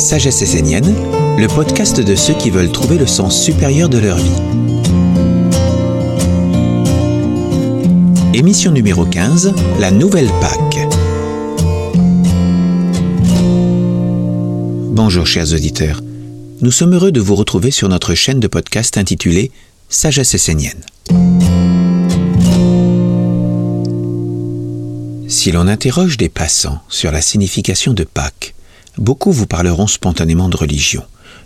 Sagesse essénienne, le podcast de ceux qui veulent trouver le sens supérieur de leur vie. Émission numéro 15, la nouvelle Pâque. Bonjour chers auditeurs, nous sommes heureux de vous retrouver sur notre chaîne de podcast intitulée Sagesse essénienne. Si l'on interroge des passants sur la signification de Pâques, beaucoup vous parleront spontanément de religion,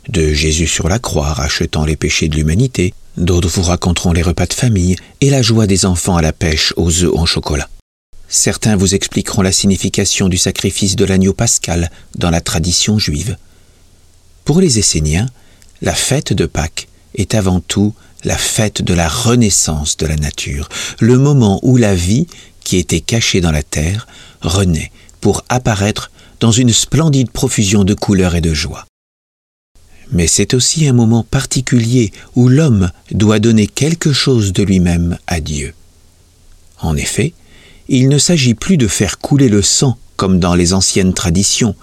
de Jésus sur la croix rachetant les péchés de l'humanité, d'autres vous raconteront les repas de famille et la joie des enfants à la pêche aux œufs en chocolat. Certains vous expliqueront la signification du sacrifice de l'agneau pascal dans la tradition juive. Pour les Esséniens, la fête de Pâques est avant tout la fête de la renaissance de la nature, le moment où la vie, qui était cachée dans la terre, renaît pour apparaître dans une splendide profusion de couleurs et de joie. Mais c'est aussi un moment particulier où l'homme doit donner quelque chose de lui-même à Dieu. En effet, il ne s'agit plus de faire couler le sang comme dans les anciennes traditions,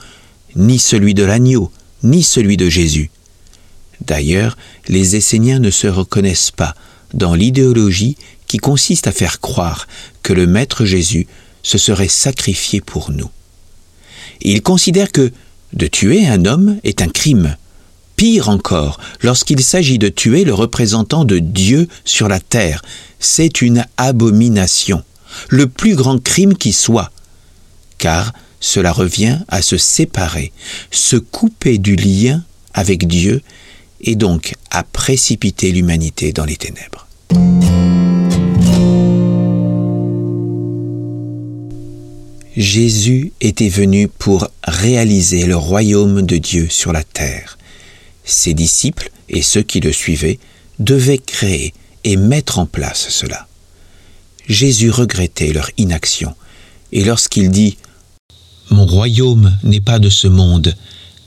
ni celui de l'agneau, ni celui de Jésus. D'ailleurs, les Esséniens ne se reconnaissent pas dans l'idéologie qui consiste à faire croire que le Maître Jésus se serait sacrifié pour nous. Ils considèrent que de tuer un homme est un crime. Pire encore, lorsqu'il s'agit de tuer le représentant de Dieu sur la terre, c'est une abomination, le plus grand crime qui soit, car cela revient à se séparer, se couper du lien avec Dieu et donc à précipiter l'humanité dans les ténèbres. Jésus était venu pour réaliser le royaume de Dieu sur la terre. Ses disciples et ceux qui le suivaient devaient créer et mettre en place cela. Jésus regrettait leur inaction, et lorsqu'il dit ⁇ Mon royaume n'est pas de ce monde,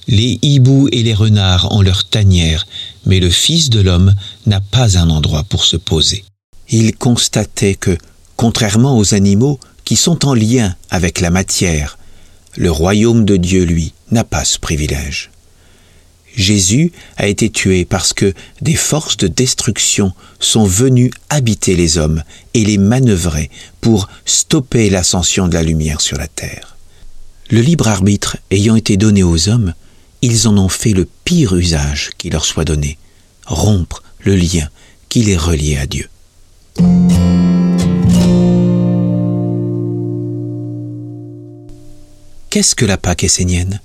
les hiboux et les renards ont leur tanière, mais le Fils de l'homme n'a pas un endroit pour se poser. ⁇ Il constatait que, contrairement aux animaux, qui sont en lien avec la matière. Le royaume de Dieu, lui, n'a pas ce privilège. Jésus a été tué parce que des forces de destruction sont venues habiter les hommes et les manœuvrer pour stopper l'ascension de la lumière sur la terre. Le libre arbitre ayant été donné aux hommes, ils en ont fait le pire usage qui leur soit donné, rompre le lien qui les reliait à Dieu. Qu'est-ce que la Pâque essénienne?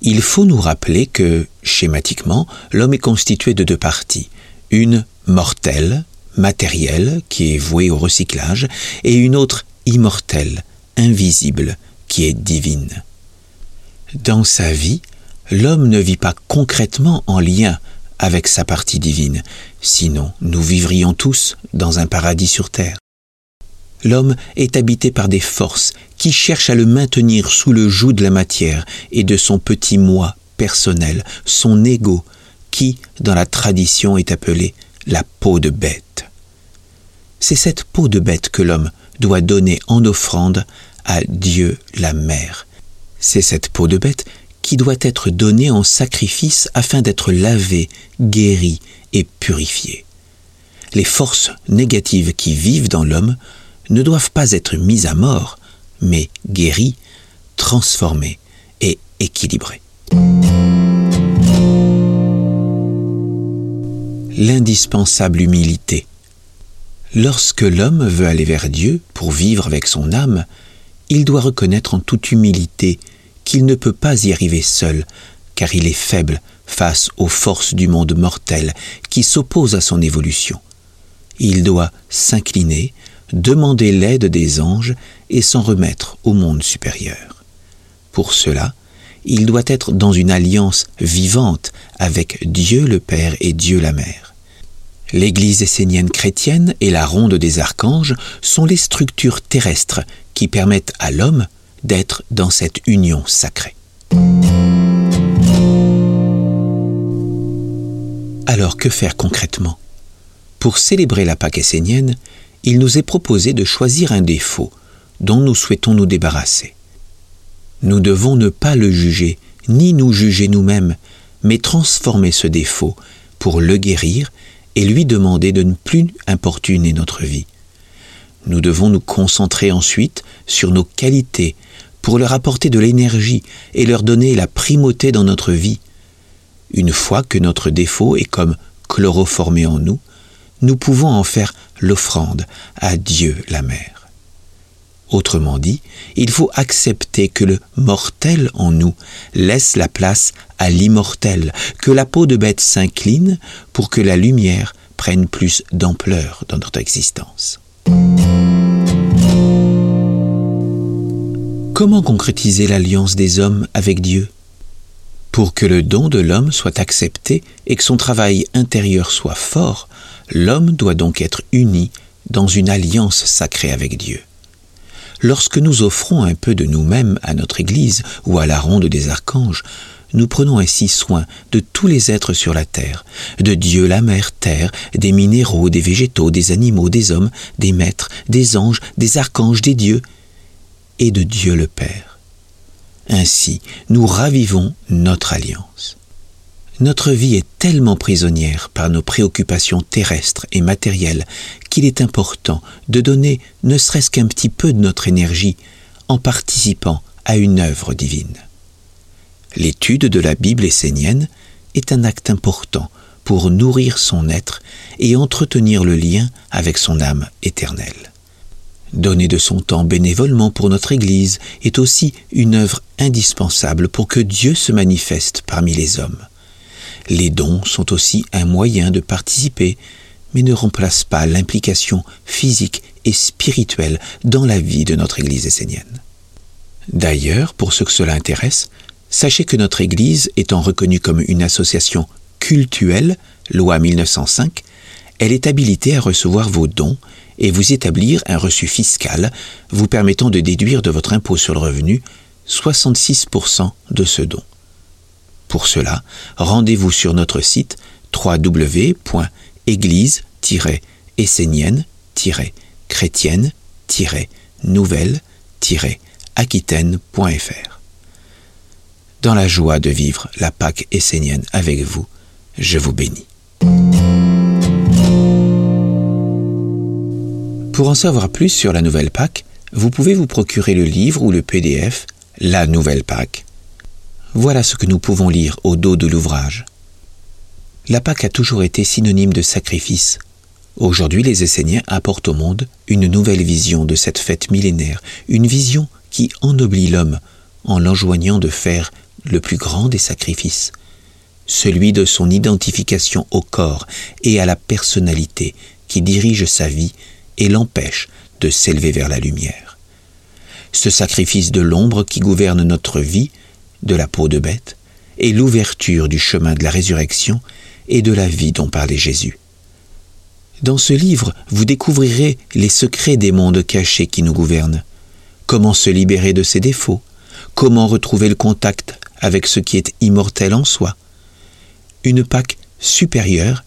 Il faut nous rappeler que, schématiquement, l'homme est constitué de deux parties. Une mortelle, matérielle, qui est vouée au recyclage, et une autre immortelle, invisible, qui est divine. Dans sa vie, l'homme ne vit pas concrètement en lien avec sa partie divine, sinon nous vivrions tous dans un paradis sur terre l'homme est habité par des forces qui cherchent à le maintenir sous le joug de la matière et de son petit moi personnel, son ego, qui, dans la tradition, est appelé la peau de bête. C'est cette peau de bête que l'homme doit donner en offrande à Dieu la mère. C'est cette peau de bête qui doit être donnée en sacrifice afin d'être lavée, guérie et purifiée. Les forces négatives qui vivent dans l'homme ne doivent pas être mis à mort, mais guéris, transformés et équilibrés. L'indispensable humilité. Lorsque l'homme veut aller vers Dieu pour vivre avec son âme, il doit reconnaître en toute humilité qu'il ne peut pas y arriver seul, car il est faible face aux forces du monde mortel qui s'opposent à son évolution. Il doit s'incliner, demander l'aide des anges et s'en remettre au monde supérieur. Pour cela, il doit être dans une alliance vivante avec Dieu le Père et Dieu la Mère. L'Église essénienne chrétienne et la ronde des archanges sont les structures terrestres qui permettent à l'homme d'être dans cette union sacrée. Alors que faire concrètement? Pour célébrer la Pâque essénienne, il nous est proposé de choisir un défaut dont nous souhaitons nous débarrasser. Nous devons ne pas le juger, ni nous juger nous-mêmes, mais transformer ce défaut pour le guérir et lui demander de ne plus importuner notre vie. Nous devons nous concentrer ensuite sur nos qualités pour leur apporter de l'énergie et leur donner la primauté dans notre vie. Une fois que notre défaut est comme chloroformé en nous, nous pouvons en faire l'offrande à Dieu la Mère. Autrement dit, il faut accepter que le mortel en nous laisse la place à l'immortel, que la peau de bête s'incline pour que la lumière prenne plus d'ampleur dans notre existence. Comment concrétiser l'alliance des hommes avec Dieu? Pour que le don de l'homme soit accepté et que son travail intérieur soit fort, l'homme doit donc être uni dans une alliance sacrée avec Dieu. Lorsque nous offrons un peu de nous-mêmes à notre Église ou à la ronde des archanges, nous prenons ainsi soin de tous les êtres sur la terre, de Dieu la mère terre, des minéraux, des végétaux, des animaux, des hommes, des maîtres, des anges, des archanges, des dieux, et de Dieu le Père. Ainsi, nous ravivons notre alliance. Notre vie est tellement prisonnière par nos préoccupations terrestres et matérielles qu'il est important de donner ne serait-ce qu'un petit peu de notre énergie en participant à une œuvre divine. L'étude de la Bible essénienne est un acte important pour nourrir son être et entretenir le lien avec son âme éternelle. Donner de son temps bénévolement pour notre Église est aussi une œuvre indispensable pour que Dieu se manifeste parmi les hommes. Les dons sont aussi un moyen de participer, mais ne remplacent pas l'implication physique et spirituelle dans la vie de notre Église essénienne. D'ailleurs, pour ceux que cela intéresse, Sachez que notre Église, étant reconnue comme une association cultuelle, loi 1905, elle est habilitée à recevoir vos dons et vous établir un reçu fiscal vous permettant de déduire de votre impôt sur le revenu 66% de ce don. Pour cela, rendez-vous sur notre site www.église-chrétienne-nouvelle-aquitaine.fr dans la joie de vivre la Pâque essénienne avec vous. Je vous bénis. Pour en savoir plus sur la nouvelle Pâque, vous pouvez vous procurer le livre ou le PDF La nouvelle Pâque. Voilà ce que nous pouvons lire au dos de l'ouvrage. La Pâque a toujours été synonyme de sacrifice. Aujourd'hui, les Esséniens apportent au monde une nouvelle vision de cette fête millénaire, une vision qui ennoblit l'homme en l'enjoignant de faire le plus grand des sacrifices, celui de son identification au corps et à la personnalité qui dirige sa vie et l'empêche de s'élever vers la lumière. Ce sacrifice de l'ombre qui gouverne notre vie, de la peau de bête, est l'ouverture du chemin de la résurrection et de la vie dont parlait Jésus. Dans ce livre, vous découvrirez les secrets des mondes cachés qui nous gouvernent, comment se libérer de ses défauts, comment retrouver le contact avec ce qui est immortel en soi? Une Pâque supérieure,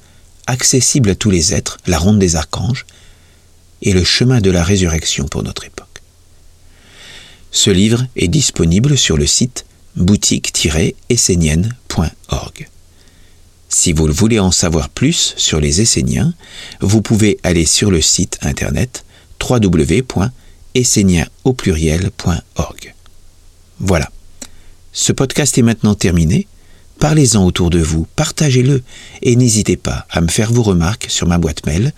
accessible à tous les êtres, la ronde des archanges, et le chemin de la résurrection pour notre époque. Ce livre est disponible sur le site boutique-essénienne.org. Si vous voulez en savoir plus sur les Esséniens, vous pouvez aller sur le site internet www.esséniens.org. Voilà. Ce podcast est maintenant terminé. Parlez-en autour de vous, partagez-le et n'hésitez pas à me faire vos remarques sur ma boîte mail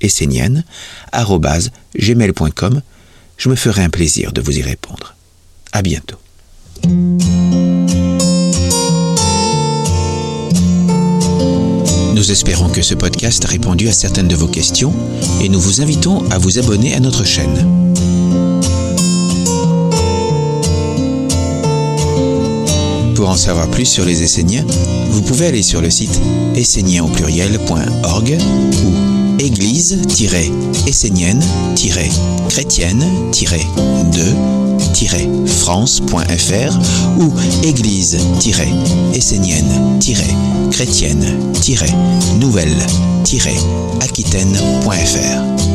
sagesse.essénienne.gmail.com. Je me ferai un plaisir de vous y répondre. À bientôt. Nous espérons que ce podcast a répondu à certaines de vos questions et nous vous invitons à vous abonner à notre chaîne. Pour en savoir plus sur les Esséniens, vous pouvez aller sur le site essénien au pluriel.org ou église-chrétienne-de-france.fr ou église-essénienne-chrétienne-nouvelle-aquitaine.fr.